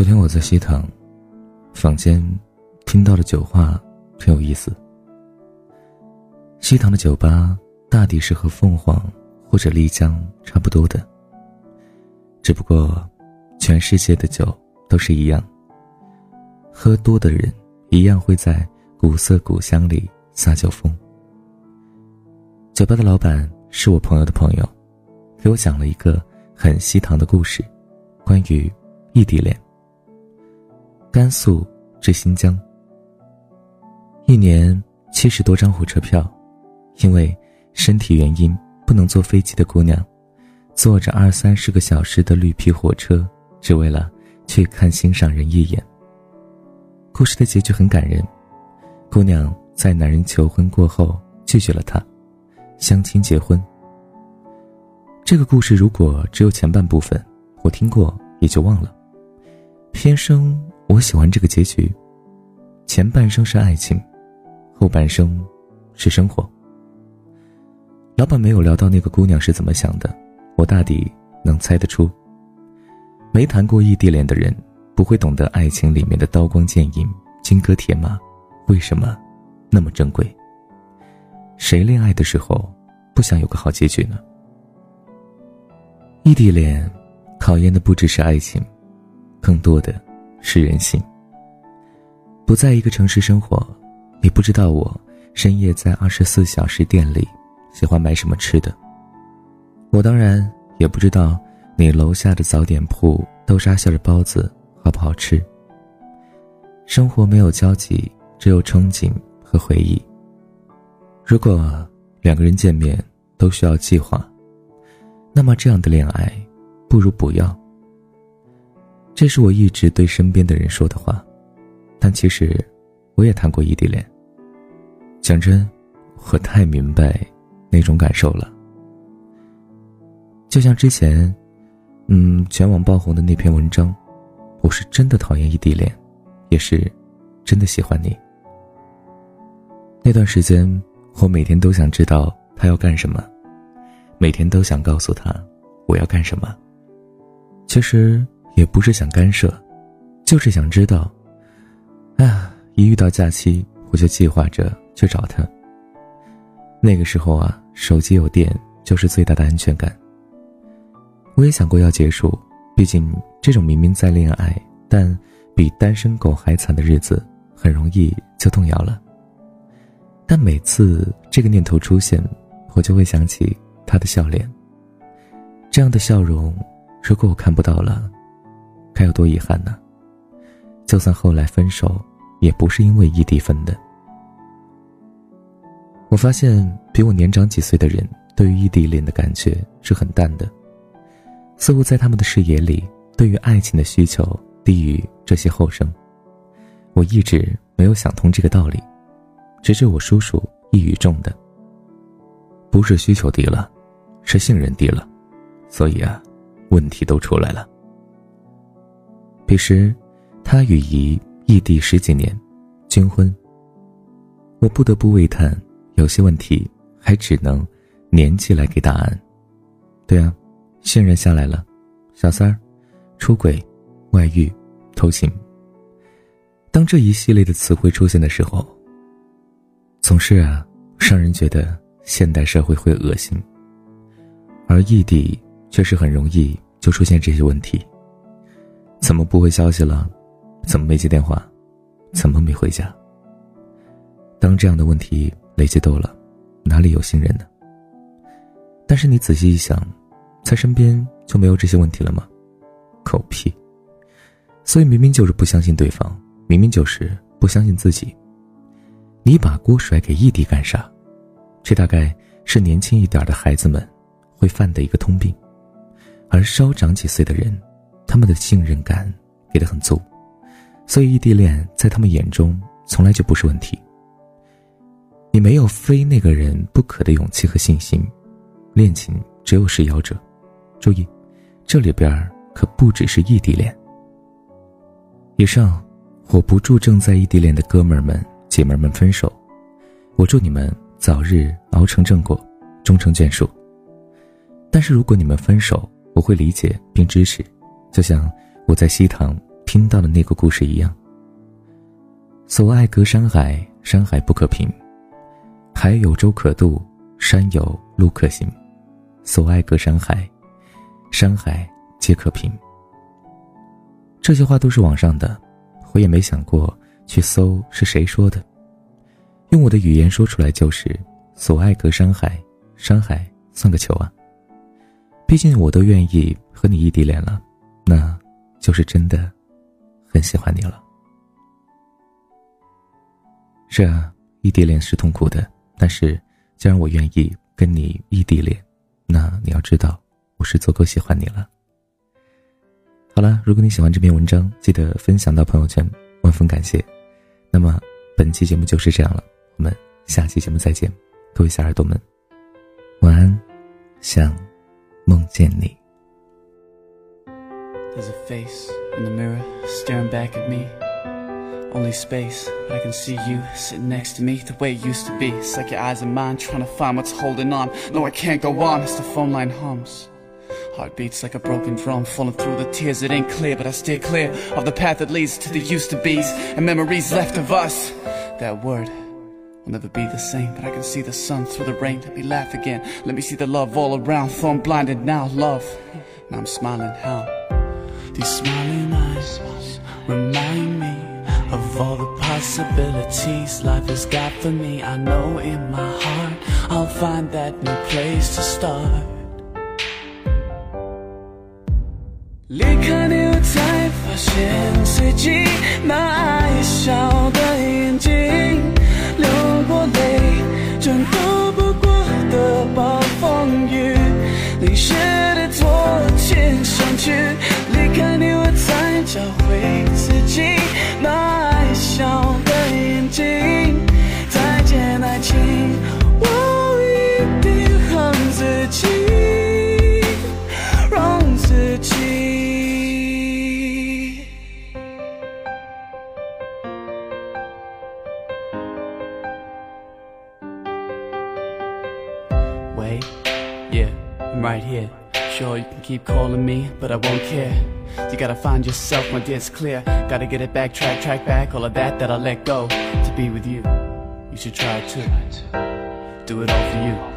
昨天我在西塘坊间听到的酒话挺有意思。西塘的酒吧大抵是和凤凰或者丽江差不多的，只不过全世界的酒都是一样。喝多的人一样会在古色古香里撒酒疯。酒吧的老板是我朋友的朋友，给我讲了一个很西塘的故事，关于异地恋。甘肃至新疆，一年七十多张火车票，因为身体原因不能坐飞机的姑娘，坐着二三十个小时的绿皮火车，只为了去看心上人一眼。故事的结局很感人，姑娘在男人求婚过后拒绝了他，相亲结婚。这个故事如果只有前半部分，我听过也就忘了，偏生。我喜欢这个结局，前半生是爱情，后半生是生活。老板没有聊到那个姑娘是怎么想的，我大抵能猜得出。没谈过异地恋的人不会懂得爱情里面的刀光剑影、金戈铁马，为什么那么珍贵？谁恋爱的时候不想有个好结局呢？异地恋考验的不只是爱情，更多的。是人性。不在一个城市生活，你不知道我深夜在二十四小时店里喜欢买什么吃的。我当然也不知道你楼下的早点铺豆沙馅的包子好不好吃。生活没有交集，只有憧憬和回忆。如果两个人见面都需要计划，那么这样的恋爱不如不要。这是我一直对身边的人说的话，但其实，我也谈过异地恋。讲真，我太明白那种感受了。就像之前，嗯，全网爆红的那篇文章，我是真的讨厌异地恋，也是真的喜欢你。那段时间，我每天都想知道他要干什么，每天都想告诉他我要干什么。其实。也不是想干涉，就是想知道。哎呀，一遇到假期，我就计划着去找他。那个时候啊，手机有电就是最大的安全感。我也想过要结束，毕竟这种明明在恋爱，但比单身狗还惨的日子，很容易就动摇了。但每次这个念头出现，我就会想起他的笑脸。这样的笑容，如果我看不到了。该有多遗憾呢？就算后来分手，也不是因为异地分的。我发现比我年长几岁的人，对于异地恋的感觉是很淡的，似乎在他们的视野里，对于爱情的需求低于这些后生。我一直没有想通这个道理，直至我叔叔一语中的：不是需求低了，是信任低了，所以啊，问题都出来了。彼时，他与姨异地十几年，军婚。我不得不为叹，有些问题还只能年纪来给答案。对啊，信任下来了，小三儿，出轨，外遇，偷情。当这一系列的词汇出现的时候，总是啊，让人觉得现代社会会恶心，而异地却是很容易就出现这些问题。怎么不回消息了？怎么没接电话？怎么没回家？当这样的问题累积多了，哪里有信任呢？但是你仔细一想，在身边就没有这些问题了吗？狗屁！所以明明就是不相信对方，明明就是不相信自己。你把锅甩给异地干啥？这大概是年轻一点的孩子们会犯的一个通病，而稍长几岁的人。他们的信任感给的很足，所以异地恋在他们眼中从来就不是问题。你没有非那个人不可的勇气和信心，恋情只有是夭折。注意，这里边可不只是异地恋。以上，我不祝正在异地恋的哥们儿们、姐妹们分手，我祝你们早日熬成正果，终成眷属。但是如果你们分手，我会理解并支持。就像我在西塘听到的那个故事一样。所爱隔山海，山海不可平；海有舟可渡，山有路可行。所爱隔山海，山海皆可平。这些话都是网上的，我也没想过去搜是谁说的。用我的语言说出来就是：所爱隔山海，山海算个球啊！毕竟我都愿意和你异地恋了，那就是真的很喜欢你了。是啊，异地恋是痛苦的，但是既然我愿意跟你异地恋，那你要知道，我是足够喜欢你了。好了，如果你喜欢这篇文章，记得分享到朋友圈，万分感谢。那么本期节目就是这样了，我们下期节目再见，各位小耳朵们，晚安，想。梦见你。There's a face in the mirror staring back at me. Only space, but I can see you sitting next to me the way it used to be. It's like your eyes and mine trying to find what's holding on. No, I can't go on as the phone line hums. Heart beats like a broken drum, falling through the tears. It ain't clear, but I steer clear of the path that leads to the used to be's and memories left of us. That word will never be the same. But I can see the sun through the rain. Let me laugh again. Let me see the love all around. Though blinded now, love. Now I'm smiling how? These smiling eyes remind me of all the possibilities life has got for me. I know in my heart I'll find that new place to start. 离开你，我才发现自己那爱笑的眼睛。 Keep calling me, but I won't care. You gotta find yourself, my dear, it's clear. Gotta get it back, track, track back, all of that that I let go. To be with you, you should try too. Do it all for you.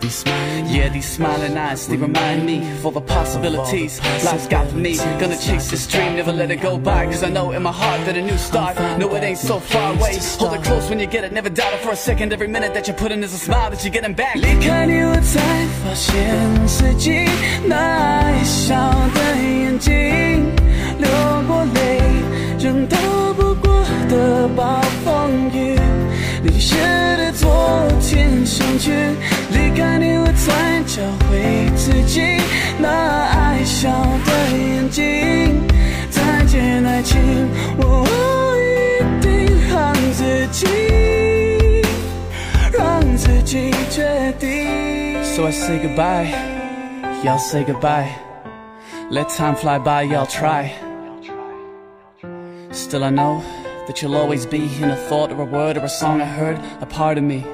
These smiling yeah, these smiling eyes, they remind me of all the possibilities life's got for me. Gonna chase this dream, never let it go by. Cause I know in my heart that a new start, no, it ain't so far away. Hold it close when you get it, never doubt it for a second. Every minute that you put in is a smile that you're getting back. 离开你，我才发现自己那爱笑的眼睛，流过泪，仍逃不过的暴风雨。淋湿 找回自己那爱笑的眼睛。再见爱情，我一定让自己，让自己决定。So I say goodbye, y'all say goodbye. Let time fly by, y'all try. Still I know that you'll always be in a thought or a word or a song I heard, a part of me.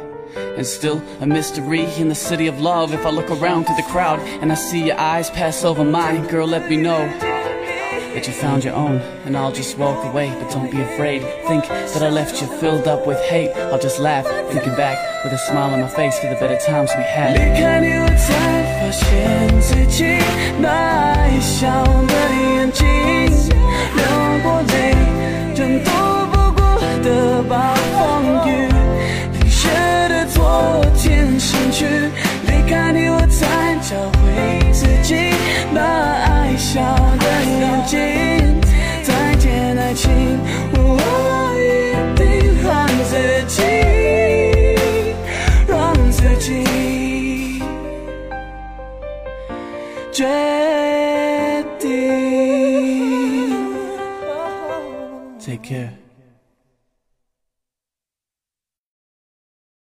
And still a mystery in the city of love. If I look around to the crowd and I see your eyes pass over mine, girl, let me know that you found your own. And I'll just walk away, but don't be afraid. Think that I left you filled up with hate. I'll just laugh, thinking back with a smile on my face to the better times we had. 离开你，我才发现自己那爱笑的眼睛， Take care.